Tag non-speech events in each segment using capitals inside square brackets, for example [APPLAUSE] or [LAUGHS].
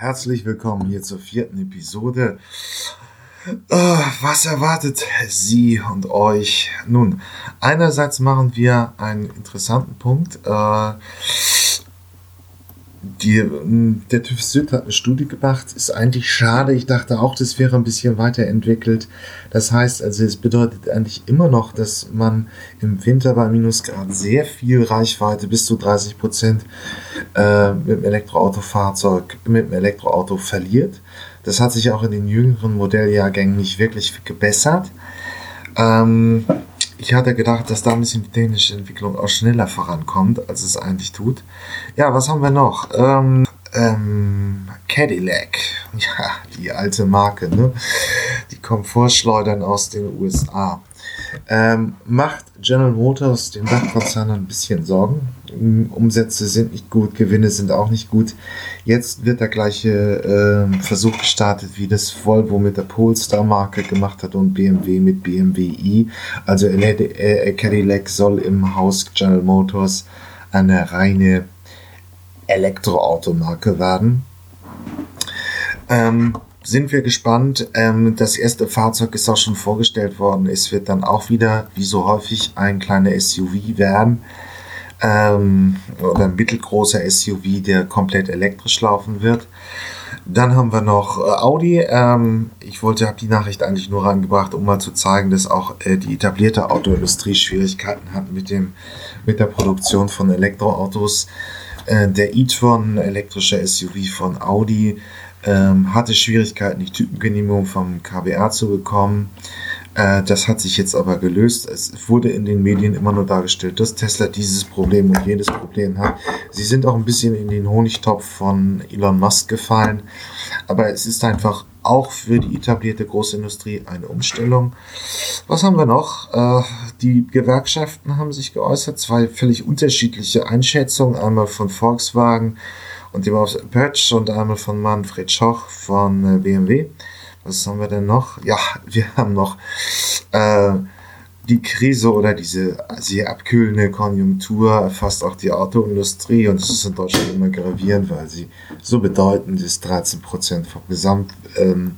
Herzlich willkommen hier zur vierten Episode. Uh, was erwartet Sie und euch? Nun, einerseits machen wir einen interessanten Punkt. Uh, die, hm, der TÜV Süd hat eine Studie gemacht. Ist eigentlich schade. Ich dachte auch, das wäre ein bisschen weiterentwickelt. Das heißt also, es bedeutet eigentlich immer noch, dass man im Winter bei Minusgrad sehr viel Reichweite, bis zu 30 Prozent, äh, mit dem Elektroautofahrzeug, mit dem Elektroauto verliert. Das hat sich auch in den jüngeren Modelljahrgängen nicht wirklich gebessert. Ähm, ich hatte gedacht, dass da ein bisschen die technische Entwicklung auch schneller vorankommt, als es eigentlich tut. Ja, was haben wir noch? Ähm, ähm, Cadillac. [LAUGHS] Ja, die alte Marke, ne? Die Komfortschleudern aus den USA. Ähm, macht General Motors, den Dachkonzern, ein bisschen Sorgen. Umsätze sind nicht gut, Gewinne sind auch nicht gut. Jetzt wird der gleiche äh, Versuch gestartet, wie das Volvo mit der Polestar-Marke gemacht hat und BMW mit BMW i. Also äh, Cadillac soll im Haus General Motors eine reine Elektroautomarke werden. Ähm, sind wir gespannt. Ähm, das erste Fahrzeug ist auch schon vorgestellt worden. Es wird dann auch wieder, wie so häufig, ein kleiner SUV werden. Ähm, oder ein mittelgroßer SUV, der komplett elektrisch laufen wird. Dann haben wir noch äh, Audi. Ähm, ich wollte, habe die Nachricht eigentlich nur reingebracht, um mal zu zeigen, dass auch äh, die etablierte Autoindustrie Schwierigkeiten hat mit dem, mit der Produktion von Elektroautos. Äh, der e-tron, elektrische SUV von Audi, ähm, hatte Schwierigkeiten, die Typengenehmigung vom KBR zu bekommen. Äh, das hat sich jetzt aber gelöst. Es wurde in den Medien immer nur dargestellt, dass Tesla dieses Problem und jenes Problem hat. Sie sind auch ein bisschen in den Honigtopf von Elon Musk gefallen. Aber es ist einfach auch für die etablierte Großindustrie eine Umstellung. Was haben wir noch? Äh, die Gewerkschaften haben sich geäußert, zwei völlig unterschiedliche Einschätzungen, einmal von Volkswagen und war auf Patch und einmal von Manfred Schoch von äh, BMW. Was haben wir denn noch? Ja, wir haben noch äh, die Krise oder diese sehr abkühlende Konjunktur erfasst auch die Autoindustrie und das ist in Deutschland immer gravierend, weil sie so bedeutend ist, 13 Prozent vom Gesamt ähm,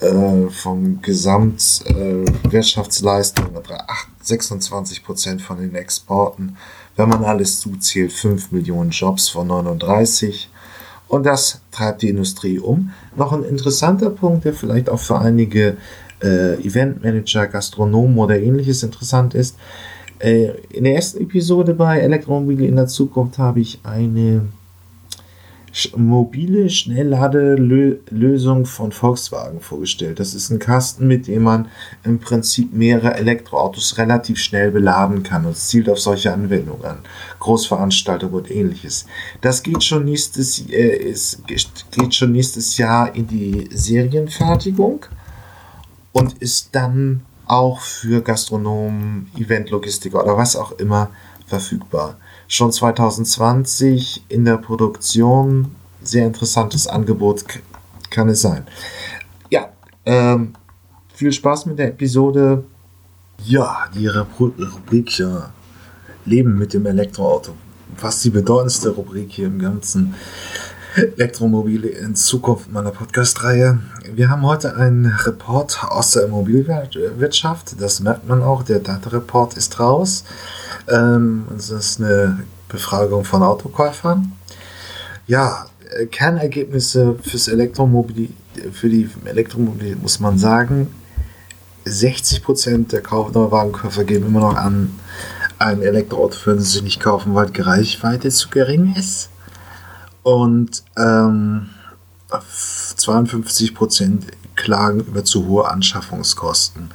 äh, vom Gesamtwirtschaftsleistung, äh, 26 Prozent von den Exporten wenn man alles zuzählt, 5 Millionen Jobs von 39. Und das treibt die Industrie um. Noch ein interessanter Punkt, der vielleicht auch für einige äh, Eventmanager, Gastronomen oder ähnliches interessant ist. Äh, in der ersten Episode bei Elektromobile in der Zukunft habe ich eine mobile Schnellladelösung von Volkswagen vorgestellt. Das ist ein Kasten, mit dem man im Prinzip mehrere Elektroautos relativ schnell beladen kann und zielt auf solche Anwendungen an. Großveranstaltungen und ähnliches. Das geht schon nächstes, äh, ist, geht schon nächstes Jahr in die Serienfertigung und ist dann auch für Gastronomen, Eventlogistiker oder was auch immer verfügbar schon 2020 in der Produktion. Sehr interessantes Angebot kann es sein. Ja, ähm, viel Spaß mit der Episode. Ja, die Rubrik ja, Leben mit dem Elektroauto. Fast die bedeutendste Rubrik hier im ganzen Elektromobile in Zukunft meiner Podcast-Reihe. Wir haben heute einen Report aus der Immobilienwirtschaft. Das merkt man auch. Der Data-Report ist raus. Ähm, das ist eine Befragung von Autokäufern. Ja, äh, Kernergebnisse fürs Elektromobil, für die Elektromobil muss man sagen, 60% der Neuwagenkäufer geben immer noch an, ein Elektroauto würden sie nicht kaufen, weil die Reichweite zu gering ist. Und ähm, 52% klagen über zu hohe Anschaffungskosten.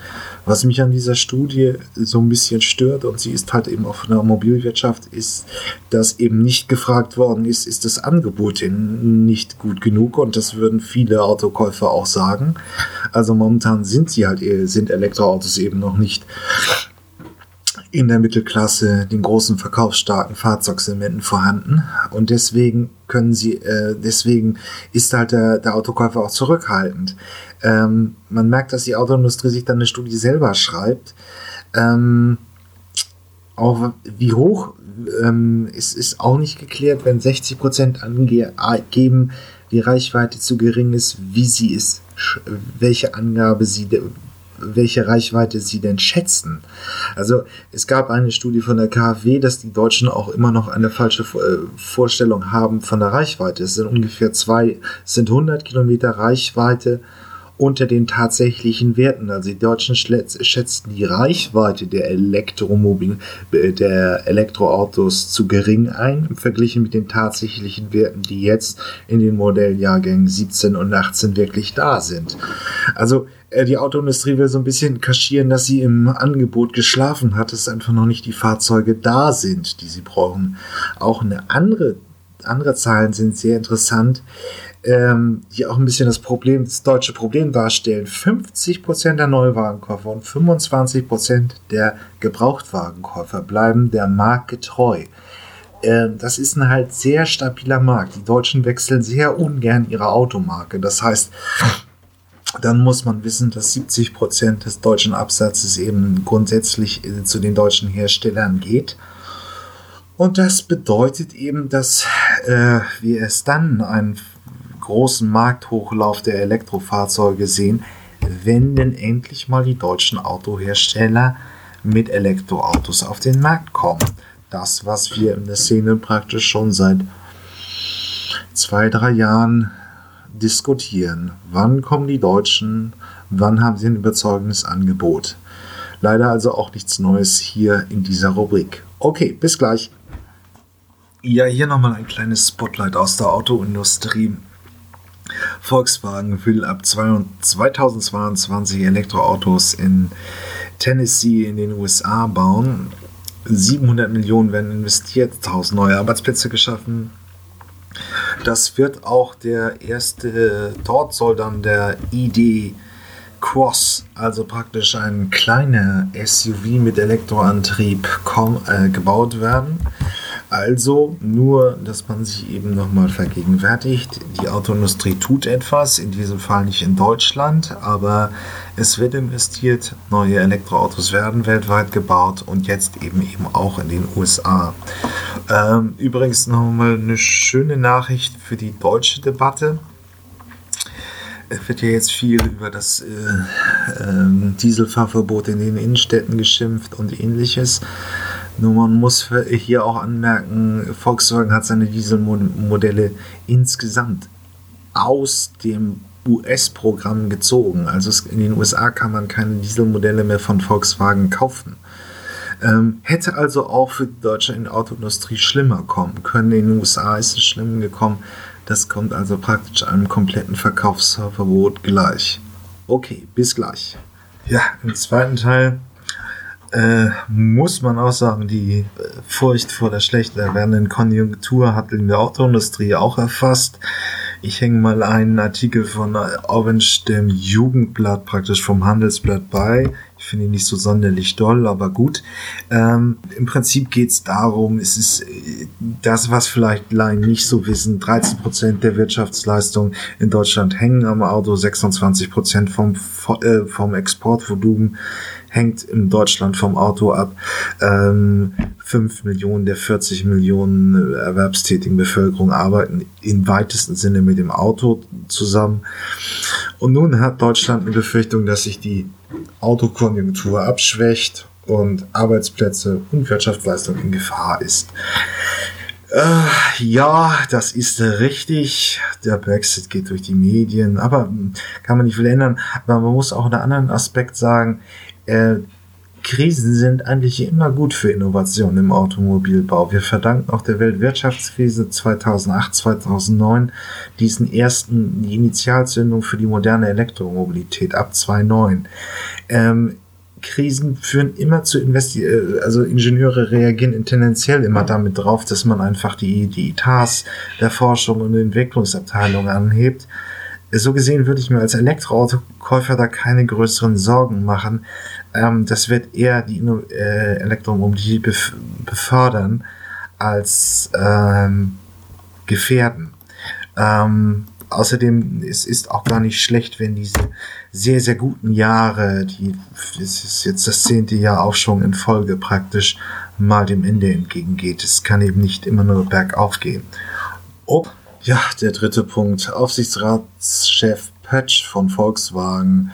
Was mich an dieser Studie so ein bisschen stört, und sie ist halt eben auch von der Mobilwirtschaft, ist, dass eben nicht gefragt worden ist, ist das Angebot denn nicht gut genug? Und das würden viele Autokäufer auch sagen. Also momentan sind sie halt, sind Elektroautos eben noch nicht in der Mittelklasse den großen verkaufsstarken Fahrzeugsegmenten vorhanden und deswegen können sie, äh, deswegen ist halt der, der Autokäufer auch zurückhaltend. Ähm, man merkt, dass die Autoindustrie sich dann eine Studie selber schreibt. Ähm, auch wie hoch ähm, ist, ist auch nicht geklärt, wenn 60 Prozent angeben, die Reichweite zu gering ist, wie sie ist, welche Angabe sie, welche Reichweite sie denn schätzen. Also es gab eine Studie von der KfW, dass die Deutschen auch immer noch eine falsche äh, Vorstellung haben von der Reichweite. Es sind ungefähr zwei, es sind 100 Kilometer Reichweite unter den tatsächlichen Werten. Also die Deutschen schätzen die Reichweite der Elektromobil, äh, der Elektroautos zu gering ein, verglichen mit den tatsächlichen Werten, die jetzt in den Modelljahrgängen 17 und 18 wirklich da sind. Also äh, die Autoindustrie will so ein bisschen kaschieren, dass sie im Angebot geschlafen hat, dass einfach noch nicht die Fahrzeuge da sind, die sie brauchen. Auch eine andere andere Zahlen sind sehr interessant ähm, die auch ein bisschen das Problem, das deutsche Problem darstellen. 50% der Neuwagenkäufer und 25% der Gebrauchtwagenkäufer bleiben der Marke treu. Ähm, das ist ein halt sehr stabiler Markt. Die Deutschen wechseln sehr ungern ihre Automarke. Das heißt, dann muss man wissen, dass 70% des deutschen Absatzes eben grundsätzlich äh, zu den deutschen Herstellern geht. Und das bedeutet eben, dass äh, wir es dann einen großen Markthochlauf der Elektrofahrzeuge sehen, wenn denn endlich mal die deutschen Autohersteller mit Elektroautos auf den Markt kommen. Das, was wir in der Szene praktisch schon seit zwei, drei Jahren diskutieren. Wann kommen die Deutschen? Wann haben sie ein überzeugendes Angebot? Leider also auch nichts Neues hier in dieser Rubrik. Okay, bis gleich. Ja, hier nochmal ein kleines Spotlight aus der Autoindustrie. Volkswagen will ab 2022 Elektroautos in Tennessee in den USA bauen. 700 Millionen werden investiert, 1000 neue Arbeitsplätze geschaffen. Das wird auch der erste, dort soll dann der ID Cross, also praktisch ein kleiner SUV mit Elektroantrieb, äh, gebaut werden. Also nur, dass man sich eben nochmal vergegenwärtigt, die Autoindustrie tut etwas, in diesem Fall nicht in Deutschland, aber es wird investiert, neue Elektroautos werden weltweit gebaut und jetzt eben eben auch in den USA. Ähm, übrigens nochmal eine schöne Nachricht für die deutsche Debatte. Es wird ja jetzt viel über das äh, äh, Dieselfahrverbot in den Innenstädten geschimpft und ähnliches. Nur man muss hier auch anmerken, Volkswagen hat seine Dieselmodelle insgesamt aus dem US-Programm gezogen. Also in den USA kann man keine Dieselmodelle mehr von Volkswagen kaufen. Ähm, hätte also auch für die deutsche Autoindustrie schlimmer kommen können. In den USA ist es schlimm gekommen. Das kommt also praktisch einem kompletten Verkaufsverbot gleich. Okay, bis gleich. Ja, im zweiten Teil äh, muss man auch sagen, die äh, Furcht vor der schlecht werdenden Konjunktur hat in der Autoindustrie auch erfasst. Ich hänge mal einen Artikel von Orange, dem Jugendblatt, praktisch vom Handelsblatt bei. Ich finde ihn nicht so sonderlich doll, aber gut. Ähm, Im Prinzip geht es darum, es ist äh, das, was vielleicht Laien nicht so wissen, 13 Prozent der Wirtschaftsleistung in Deutschland hängen am Auto, 26 Prozent vom, vom Exportvolumen hängt in Deutschland vom Auto ab. Ähm, 5 Millionen der 40 Millionen erwerbstätigen Bevölkerung arbeiten im weitesten Sinne mit dem Auto zusammen. Und nun hat Deutschland eine Befürchtung, dass sich die Autokonjunktur abschwächt und Arbeitsplätze und Wirtschaftsleistung in Gefahr ist. Äh, ja, das ist richtig. Der Brexit geht durch die Medien, aber kann man nicht viel ändern. Aber man muss auch einen anderen Aspekt sagen äh, Krisen sind eigentlich immer gut für Innovation im Automobilbau. Wir verdanken auch der Weltwirtschaftskrise 2008, 2009 diesen ersten, die Initialzündung für die moderne Elektromobilität ab 2009. Ähm, Krisen führen immer zu Investi äh, also Ingenieure reagieren tendenziell immer damit drauf, dass man einfach die, die Etats der Forschung und Entwicklungsabteilung anhebt. So gesehen würde ich mir als Elektroautokäufer da keine größeren Sorgen machen ähm, das wird eher die äh, Elektromobilität bef befördern als ähm, gefährden. Ähm, außerdem es ist auch gar nicht schlecht, wenn diese sehr, sehr guten Jahre, die es ist jetzt das zehnte Jahr Aufschwung in Folge praktisch, mal dem Ende entgegengeht. Es kann eben nicht immer nur bergauf gehen. Oh, Ja, der dritte Punkt. Aufsichtsratschef Patch von Volkswagen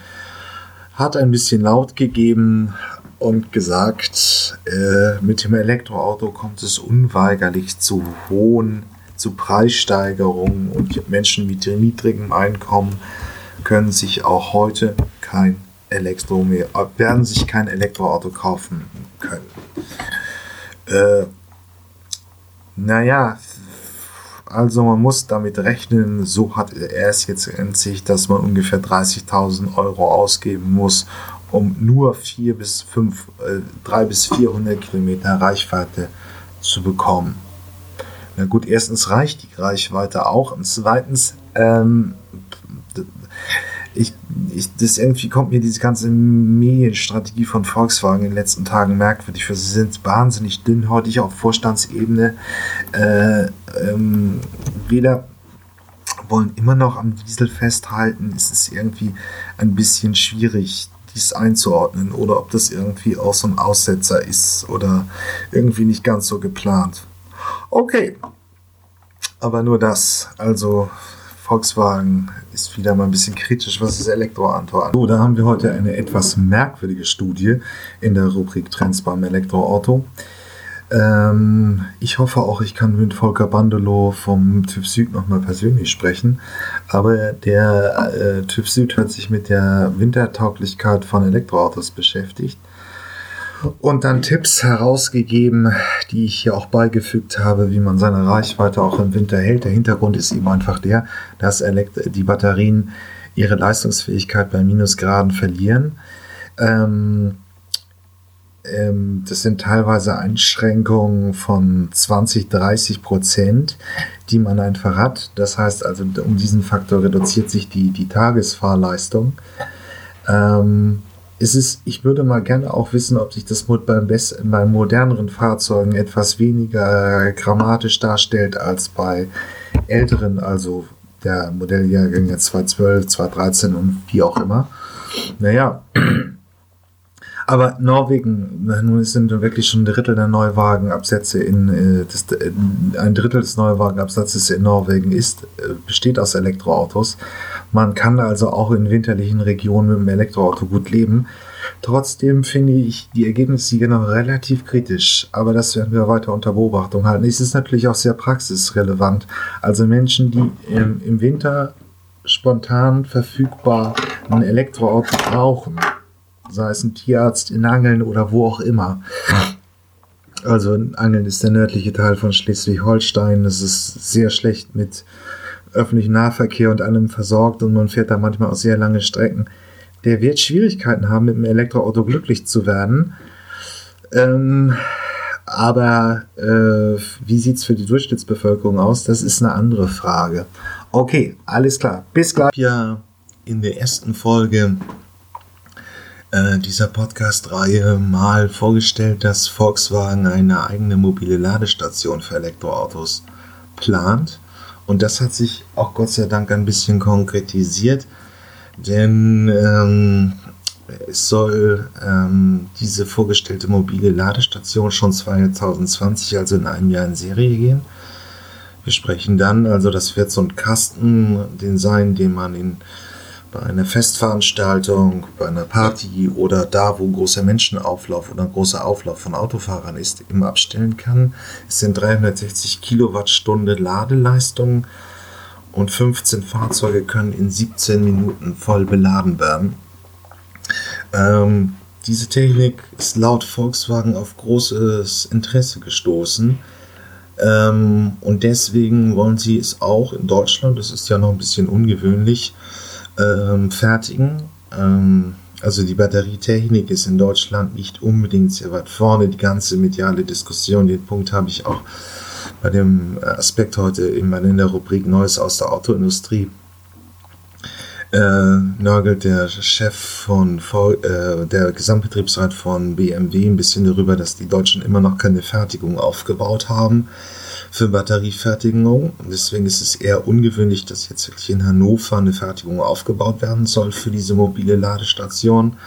hat ein bisschen laut gegeben und gesagt, äh, mit dem Elektroauto kommt es unweigerlich zu hohen, zu Preissteigerungen und Menschen mit niedrigem Einkommen können sich auch heute kein Elektro mehr, werden sich kein Elektroauto kaufen können. Äh, naja, also man muss damit rechnen, so hat er es jetzt in sich, dass man ungefähr 30.000 Euro ausgeben muss, um nur 4 bis 5, äh, 3 bis 400 Kilometer Reichweite zu bekommen. Na gut, erstens reicht die Reichweite auch und zweitens ähm, ich, ich, das irgendwie kommt mir diese ganze Medienstrategie von Volkswagen in den letzten Tagen merkwürdig für. Sie sind wahnsinnig dünnhäutig auf Vorstandsebene. Äh, ähm, weder wollen immer noch am Diesel festhalten. Es ist irgendwie ein bisschen schwierig, dies einzuordnen oder ob das irgendwie auch so ein Aussetzer ist oder irgendwie nicht ganz so geplant. Okay, aber nur das. Also Volkswagen ist wieder mal ein bisschen kritisch, was das Elektroauto angeht. So, da haben wir heute eine etwas merkwürdige Studie in der Rubrik Trends beim Elektroauto. Ähm, ich hoffe auch, ich kann mit Volker Bandelow vom TÜV Süd nochmal persönlich sprechen. Aber der äh, TÜV Süd hat sich mit der Wintertauglichkeit von Elektroautos beschäftigt und dann Tipps herausgegeben, die ich hier auch beigefügt habe, wie man seine Reichweite auch im Winter hält. Der Hintergrund ist eben einfach der, dass die Batterien ihre Leistungsfähigkeit bei Minusgraden verlieren. Ähm, ähm, das sind teilweise Einschränkungen von 20, 30 Prozent, die man einfach hat. Das heißt also, um diesen Faktor reduziert sich die, die Tagesfahrleistung. Ähm, es, ich würde mal gerne auch wissen, ob sich das beim, Best, bei moderneren Fahrzeugen etwas weniger grammatisch darstellt als bei älteren, also der Modelljahrgänge 2012, 2013 und wie auch immer. Naja, aber Norwegen, nun sind wirklich schon ein Drittel der Neuwagenabsätze in, äh, das, äh, ein Drittel des Neuwagenabsatzes in Norwegen ist, äh, besteht aus Elektroautos. Man kann also auch in winterlichen Regionen mit dem Elektroauto gut leben. Trotzdem finde ich die Ergebnisse hier noch relativ kritisch, aber das werden wir weiter unter Beobachtung halten. Es ist natürlich auch sehr praxisrelevant. Also Menschen, die im, im Winter spontan verfügbar ein Elektroauto brauchen, sei es ein Tierarzt in Angeln oder wo auch immer. Also Angeln ist der nördliche Teil von Schleswig-Holstein. Es ist sehr schlecht mit öffentlichen Nahverkehr und allem versorgt und man fährt da manchmal auch sehr lange Strecken, der wird Schwierigkeiten haben, mit dem Elektroauto glücklich zu werden. Ähm, aber äh, wie sieht es für die Durchschnittsbevölkerung aus? Das ist eine andere Frage. Okay, alles klar. Bis gleich. Ja, in der ersten Folge äh, dieser Podcast-Reihe mal vorgestellt, dass Volkswagen eine eigene mobile Ladestation für Elektroautos plant. Und das hat sich auch Gott sei Dank ein bisschen konkretisiert, denn ähm, es soll ähm, diese vorgestellte mobile Ladestation schon 2020, also in einem Jahr in Serie gehen. Wir sprechen dann, also das wird so ein Kasten, den sein, den man in bei einer Festveranstaltung, bei einer Party oder da, wo großer Menschenauflauf oder großer Auflauf von Autofahrern ist, immer abstellen kann. Es sind 360 Kilowattstunde Ladeleistung und 15 Fahrzeuge können in 17 Minuten voll beladen werden. Ähm, diese Technik ist laut Volkswagen auf großes Interesse gestoßen. Ähm, und deswegen wollen sie es auch in Deutschland, das ist ja noch ein bisschen ungewöhnlich, ähm, fertigen. Ähm, also die Batterietechnik ist in Deutschland nicht unbedingt sehr weit vorne. Die ganze mediale Diskussion, den Punkt habe ich auch bei dem Aspekt heute in der Rubrik Neues aus der Autoindustrie. Äh, nörgelt der Chef von äh, der Gesamtbetriebsrat von BMW ein bisschen darüber, dass die Deutschen immer noch keine Fertigung aufgebaut haben für Batteriefertigung. Deswegen ist es eher ungewöhnlich, dass jetzt wirklich in Hannover eine Fertigung aufgebaut werden soll für diese mobile Ladestation.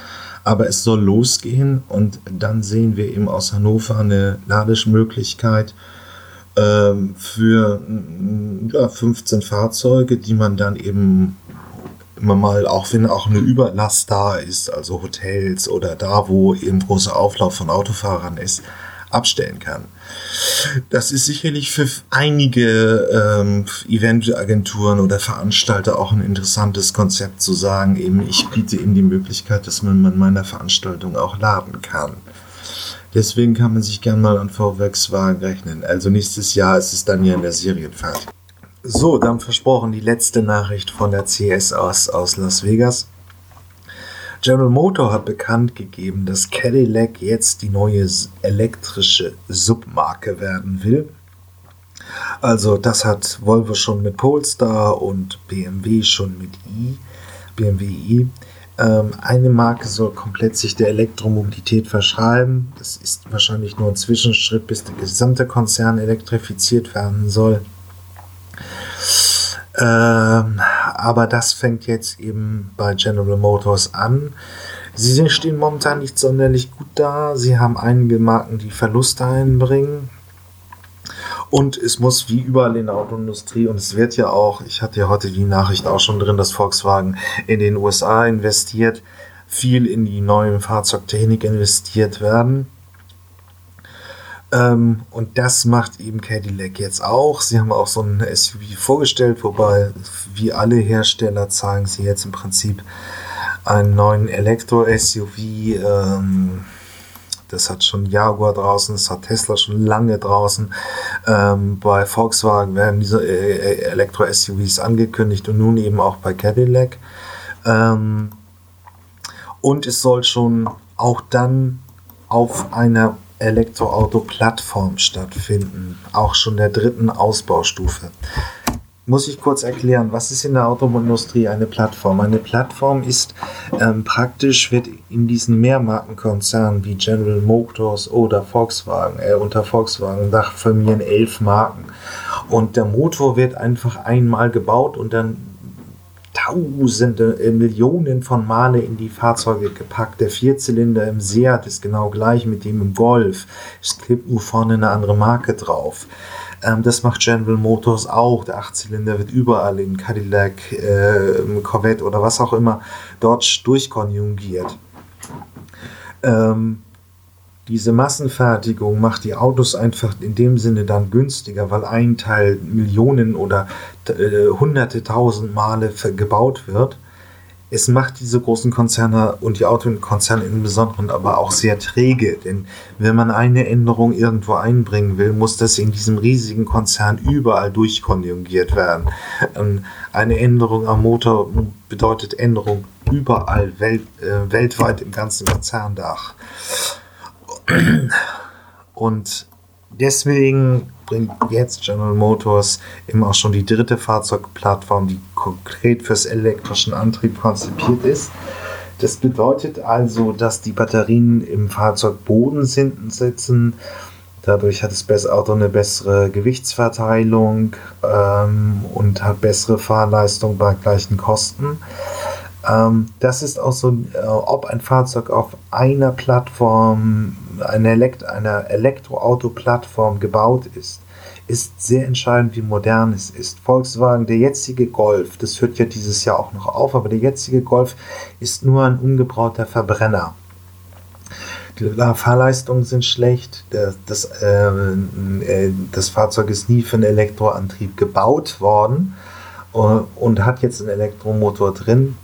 Aber es soll losgehen und dann sehen wir eben aus Hannover eine Lademöglichkeit ähm, für ja, 15 Fahrzeuge, die man dann eben immer mal, auch wenn auch eine Überlast da ist, also Hotels oder da, wo eben großer Auflauf von Autofahrern ist, abstellen kann. Das ist sicherlich für einige ähm, Eventagenturen oder Veranstalter auch ein interessantes Konzept zu sagen, eben ich biete ihnen die Möglichkeit, dass man an meiner Veranstaltung auch laden kann. Deswegen kann man sich gern mal an Volkswagen rechnen. Also nächstes Jahr ist es dann ja in der Serienfahrt. So, dann versprochen die letzte Nachricht von der CS aus, aus Las Vegas. General Motor hat bekannt gegeben, dass Cadillac jetzt die neue elektrische Submarke werden will. Also das hat Volvo schon mit Polestar und BMW schon mit i, BMW i. Ähm, eine Marke soll komplett sich der Elektromobilität verschreiben. Das ist wahrscheinlich nur ein Zwischenschritt, bis der gesamte Konzern elektrifiziert werden soll. Ähm, aber das fängt jetzt eben bei General Motors an. Sie stehen momentan nicht sonderlich gut da. Sie haben einige Marken, die Verluste einbringen. Und es muss wie überall in der Autoindustrie, und es wird ja auch, ich hatte ja heute die Nachricht auch schon drin, dass Volkswagen in den USA investiert, viel in die neue Fahrzeugtechnik investiert werden. Ähm, und das macht eben Cadillac jetzt auch. Sie haben auch so ein SUV vorgestellt, wobei wie alle Hersteller zeigen sie jetzt im Prinzip einen neuen Elektro-SUV. Ähm, das hat schon Jaguar draußen, das hat Tesla schon lange draußen. Ähm, bei Volkswagen werden diese äh, äh Elektro-SUVs angekündigt und nun eben auch bei Cadillac. Ähm, und es soll schon auch dann auf einer Elektroauto-Plattform stattfinden, auch schon der dritten Ausbaustufe. Muss ich kurz erklären, was ist in der Automobilindustrie eine Plattform? Eine Plattform ist ähm, praktisch, wird in diesen Mehrmarkenkonzernen wie General Motors oder Volkswagen, äh, unter Volkswagen Dachfamilien elf Marken. Und der Motor wird einfach einmal gebaut und dann Tausende, äh, Millionen von Male in die Fahrzeuge gepackt. Der Vierzylinder im Seat ist genau gleich mit dem im Golf. Es klebt nur vorne eine andere Marke drauf. Ähm, das macht General Motors auch. Der Achtzylinder wird überall in Cadillac, äh, Corvette oder was auch immer dort durchkonjugiert. Ähm, diese Massenfertigung macht die Autos einfach in dem Sinne dann günstiger, weil ein Teil Millionen oder äh, hunderte tausend Male gebaut wird. Es macht diese großen Konzerne und die Autokonzerne im Besonderen aber auch sehr träge, denn wenn man eine Änderung irgendwo einbringen will, muss das in diesem riesigen Konzern überall durchkonjugiert werden. Ähm, eine Änderung am Motor bedeutet Änderung überall welt, äh, weltweit im ganzen Konzerndach. Und deswegen bringt jetzt General Motors eben auch schon die dritte Fahrzeugplattform, die konkret fürs elektrischen Antrieb konzipiert ist. Das bedeutet also, dass die Batterien im Fahrzeugboden sitzen. Dadurch hat das Auto eine bessere Gewichtsverteilung ähm, und hat bessere Fahrleistung bei gleichen Kosten. Ähm, das ist auch so, äh, ob ein Fahrzeug auf einer Plattform, einer, Elekt einer Elektroauto-Plattform gebaut ist, ist sehr entscheidend, wie modern es ist. Volkswagen, der jetzige Golf, das hört ja dieses Jahr auch noch auf, aber der jetzige Golf ist nur ein umgebrauter Verbrenner. Die Fahrleistungen sind schlecht. Das, das, äh, äh, das Fahrzeug ist nie für einen Elektroantrieb gebaut worden äh, und hat jetzt einen Elektromotor drin.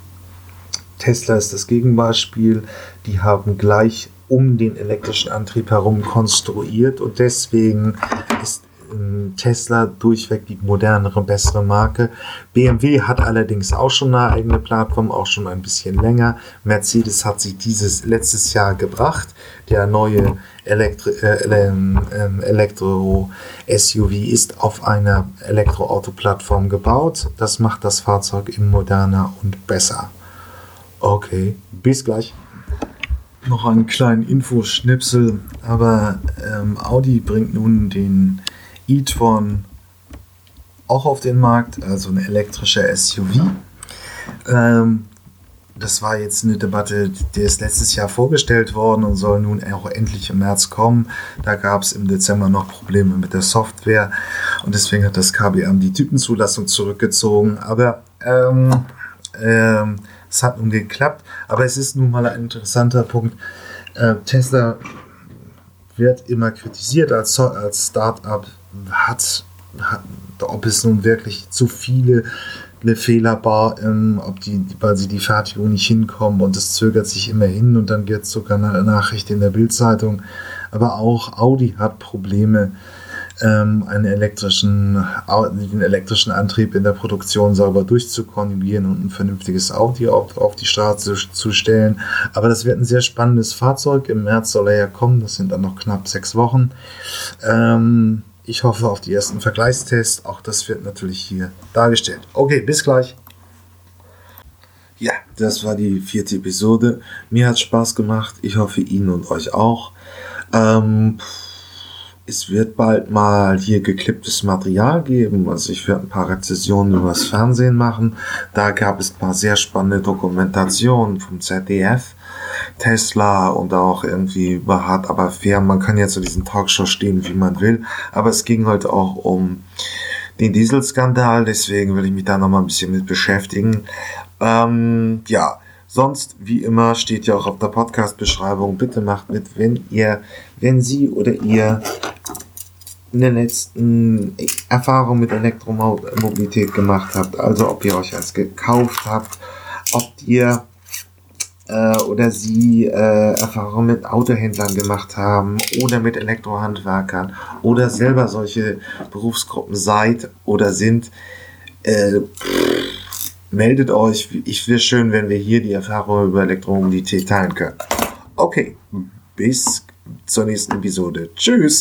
Tesla ist das Gegenbeispiel. Die haben gleich um den elektrischen Antrieb herum konstruiert und deswegen ist ähm, Tesla durchweg die modernere, bessere Marke. BMW hat allerdings auch schon eine eigene Plattform, auch schon ein bisschen länger. Mercedes hat sich dieses letztes Jahr gebracht. Der neue Elektro, äh, ähm, ähm, Elektro-SUV ist auf einer Elektroauto-Plattform gebaut. Das macht das Fahrzeug eben moderner und besser. Okay, bis gleich. Noch einen kleinen Infoschnipsel, aber ähm, Audi bringt nun den e-tron auch auf den Markt, also ein elektrischer SUV. Ähm, das war jetzt eine Debatte, die ist letztes Jahr vorgestellt worden und soll nun auch endlich im März kommen. Da gab es im Dezember noch Probleme mit der Software und deswegen hat das KBM die Typenzulassung zurückgezogen. Aber ähm, ähm, es hat nun geklappt. Aber es ist nun mal ein interessanter Punkt. Äh, Tesla wird immer kritisiert als, als Startup, hat, hat, ob es nun wirklich zu viele eine Fehlerbar, ähm, ob die, weil sie die Fertigung nicht hinkommen und es zögert sich immer hin und dann gibt es sogar eine Nachricht in der Bildzeitung. Aber auch Audi hat Probleme, ähm, einen elektrischen, den elektrischen Antrieb in der Produktion sauber durchzukonjugieren und ein vernünftiges Audi auf, auf die Straße zu, zu stellen. Aber das wird ein sehr spannendes Fahrzeug. Im März soll er ja kommen. Das sind dann noch knapp sechs Wochen. Ähm, ich hoffe auf die ersten Vergleichstests. Auch das wird natürlich hier dargestellt. Okay, bis gleich. Ja, das war die vierte Episode. Mir hat Spaß gemacht. Ich hoffe Ihnen und euch auch. Ähm, es wird bald mal hier geklipptes Material geben. Also ich werde ein paar Rezessionen übers Fernsehen machen. Da gab es ein paar sehr spannende Dokumentationen vom ZDF. Tesla und auch irgendwie über hart, aber fair. Man kann ja zu diesen Talkshow stehen, wie man will. Aber es ging heute auch um den Dieselskandal, deswegen will ich mich da nochmal ein bisschen mit beschäftigen. Ähm, ja, sonst, wie immer, steht ja auch auf der Podcast-Beschreibung. Bitte macht mit, wenn ihr, wenn Sie oder ihr in den letzten Erfahrungen mit Elektromobilität gemacht habt, also ob ihr euch eins gekauft habt, ob ihr äh, oder sie äh, Erfahrungen mit Autohändlern gemacht haben oder mit Elektrohandwerkern oder selber solche Berufsgruppen seid oder sind, äh, meldet euch. Ich wäre schön, wenn wir hier die Erfahrungen über Elektromobilität teilen können. Okay, bis zur nächsten Episode. Tschüss!